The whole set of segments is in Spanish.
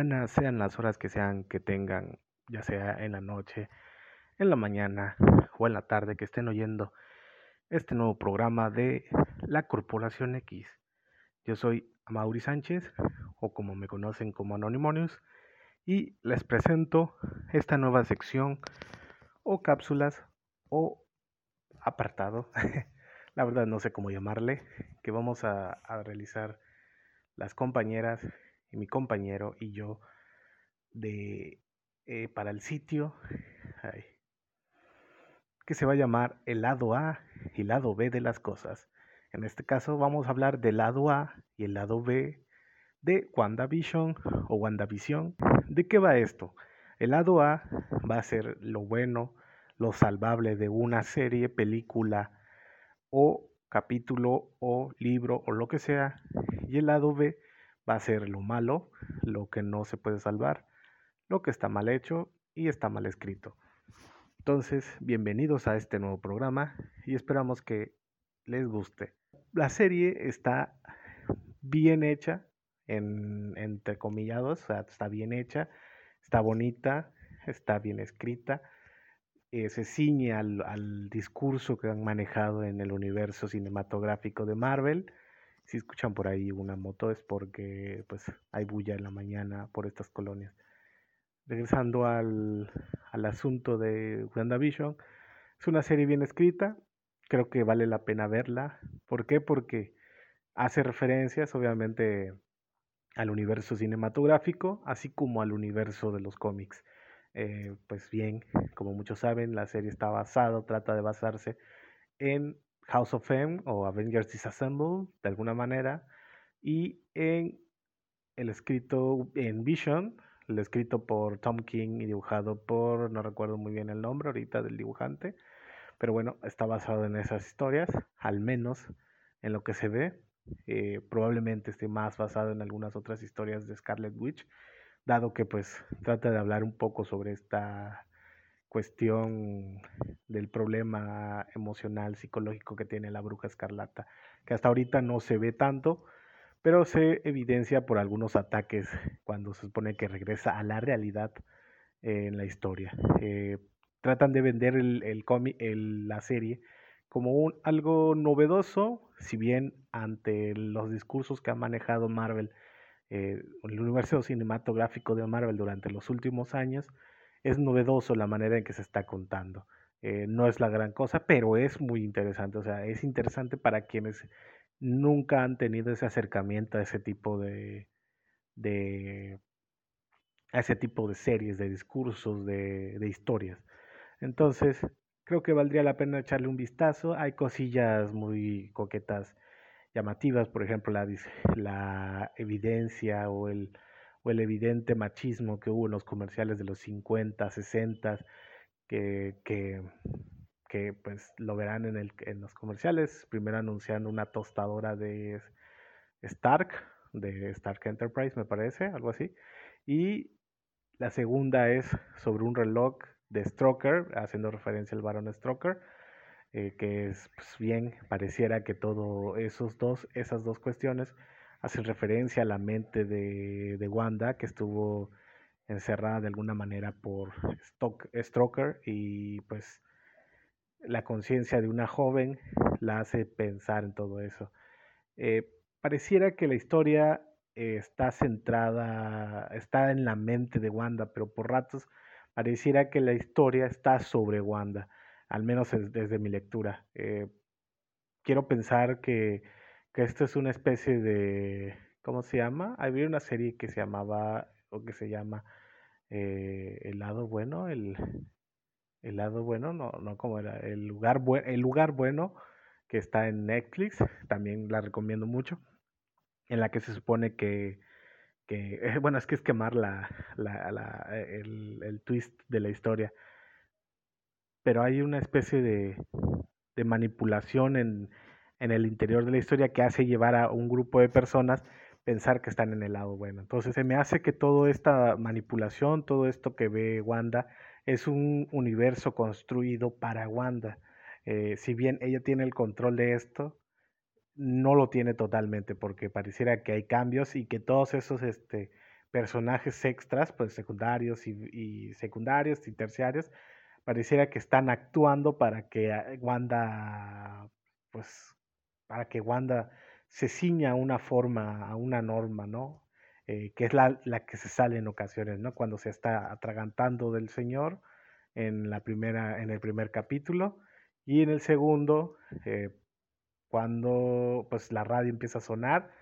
buenas sean las horas que sean que tengan, ya sea en la noche, en la mañana o en la tarde, que estén oyendo este nuevo programa de la Corporación X. Yo soy Mauri Sánchez, o como me conocen como Anonymous, y les presento esta nueva sección o cápsulas o apartado, la verdad no sé cómo llamarle, que vamos a realizar las compañeras y mi compañero y yo de eh, para el sitio que se va a llamar el lado A y lado B de las cosas. En este caso vamos a hablar del lado A y el lado B de WandaVision o WandaVision. ¿De qué va esto? El lado A va a ser lo bueno, lo salvable de una serie, película o capítulo o libro o lo que sea. Y el lado B va a ser lo malo, lo que no se puede salvar, lo que está mal hecho y está mal escrito. Entonces, bienvenidos a este nuevo programa y esperamos que les guste. La serie está bien hecha, en, entre comillados, o sea, está bien hecha, está bonita, está bien escrita, eh, se ciñe al, al discurso que han manejado en el universo cinematográfico de Marvel si escuchan por ahí una moto es porque pues hay bulla en la mañana por estas colonias. Regresando al, al asunto de WandaVision, es una serie bien escrita, creo que vale la pena verla. ¿Por qué? Porque hace referencias obviamente al universo cinematográfico, así como al universo de los cómics. Eh, pues bien, como muchos saben, la serie está basada, trata de basarse en House of M o Avengers Disassemble de alguna manera y en el escrito en Vision, el escrito por Tom King y dibujado por, no recuerdo muy bien el nombre ahorita del dibujante, pero bueno, está basado en esas historias, al menos en lo que se ve. Eh, probablemente esté más basado en algunas otras historias de Scarlet Witch, dado que pues trata de hablar un poco sobre esta cuestión del problema emocional, psicológico que tiene la bruja escarlata, que hasta ahorita no se ve tanto, pero se evidencia por algunos ataques cuando se supone que regresa a la realidad en la historia. Eh, tratan de vender el, el, la serie como algo novedoso, si bien ante los discursos que ha manejado Marvel, eh, el universo cinematográfico de Marvel durante los últimos años, es novedoso la manera en que se está contando. Eh, no es la gran cosa, pero es muy interesante. O sea, es interesante para quienes nunca han tenido ese acercamiento a ese tipo de, de a ese tipo de series, de discursos, de, de historias. Entonces, creo que valdría la pena echarle un vistazo. Hay cosillas muy coquetas, llamativas, por ejemplo, la, la evidencia o el o el evidente machismo que hubo en los comerciales de los 50, 60, que, que, pues lo verán en, el, en los comerciales, primero anunciando una tostadora de Stark, de Stark Enterprise me parece, algo así, y la segunda es sobre un reloj de Stroker, haciendo referencia al varón Stroker, eh, que es pues, bien, pareciera que todo esos dos, esas dos cuestiones hacen referencia a la mente de, de Wanda, que estuvo encerrada de alguna manera por Stroker y pues la conciencia de una joven la hace pensar en todo eso. Eh, pareciera que la historia está centrada, está en la mente de Wanda, pero por ratos pareciera que la historia está sobre Wanda, al menos desde mi lectura. Eh, quiero pensar que que esto es una especie de, ¿cómo se llama? Había una serie que se llamaba, o que se llama eh, El lado bueno, el, el lado bueno, no, no como era, el lugar, el lugar bueno que está en Netflix, también la recomiendo mucho, en la que se supone que, que bueno, es que es quemar la, la, la el, el, twist de la historia, pero hay una especie de, de manipulación en, en el interior de la historia que hace llevar a un grupo de personas pensar que están en el lado bueno. Entonces se me hace que toda esta manipulación, todo esto que ve Wanda, es un universo construido para Wanda. Eh, si bien ella tiene el control de esto, no lo tiene totalmente porque pareciera que hay cambios y que todos esos este, personajes extras, pues secundarios y, secundarios y terciarios, pareciera que están actuando para que ah, Wanda, pues, para que Wanda se ciña a una forma, a una norma, ¿no? Eh, que es la, la, que se sale en ocasiones, ¿no? Cuando se está atragantando del Señor en, la primera, en el primer capítulo y en el segundo, eh, cuando pues la radio empieza a sonar,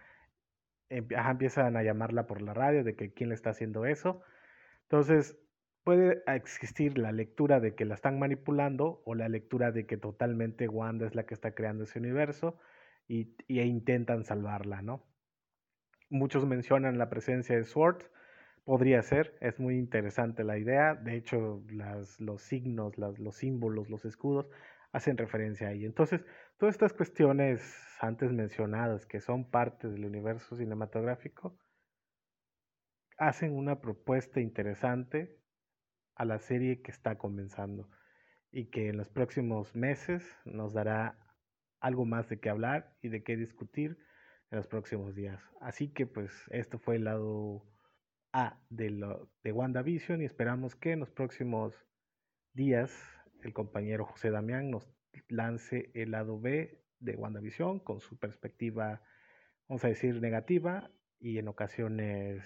empiezan a llamarla por la radio de que quién le está haciendo eso. Entonces, puede existir la lectura de que la están manipulando o la lectura de que totalmente Wanda es la que está creando ese universo y, e intentan salvarla, ¿no? Muchos mencionan la presencia de Sword, podría ser, es muy interesante la idea, de hecho las, los signos, los símbolos, los escudos hacen referencia ahí. Entonces, todas estas cuestiones antes mencionadas que son parte del universo cinematográfico hacen una propuesta interesante a la serie que está comenzando y que en los próximos meses nos dará algo más de qué hablar y de qué discutir en los próximos días. Así que pues esto fue el lado A de, lo, de WandaVision y esperamos que en los próximos días el compañero José Damián nos lance el lado B de WandaVision con su perspectiva, vamos a decir, negativa y en ocasiones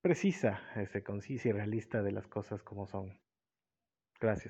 precisa, este, concisa y realista de las cosas como son. Gracias.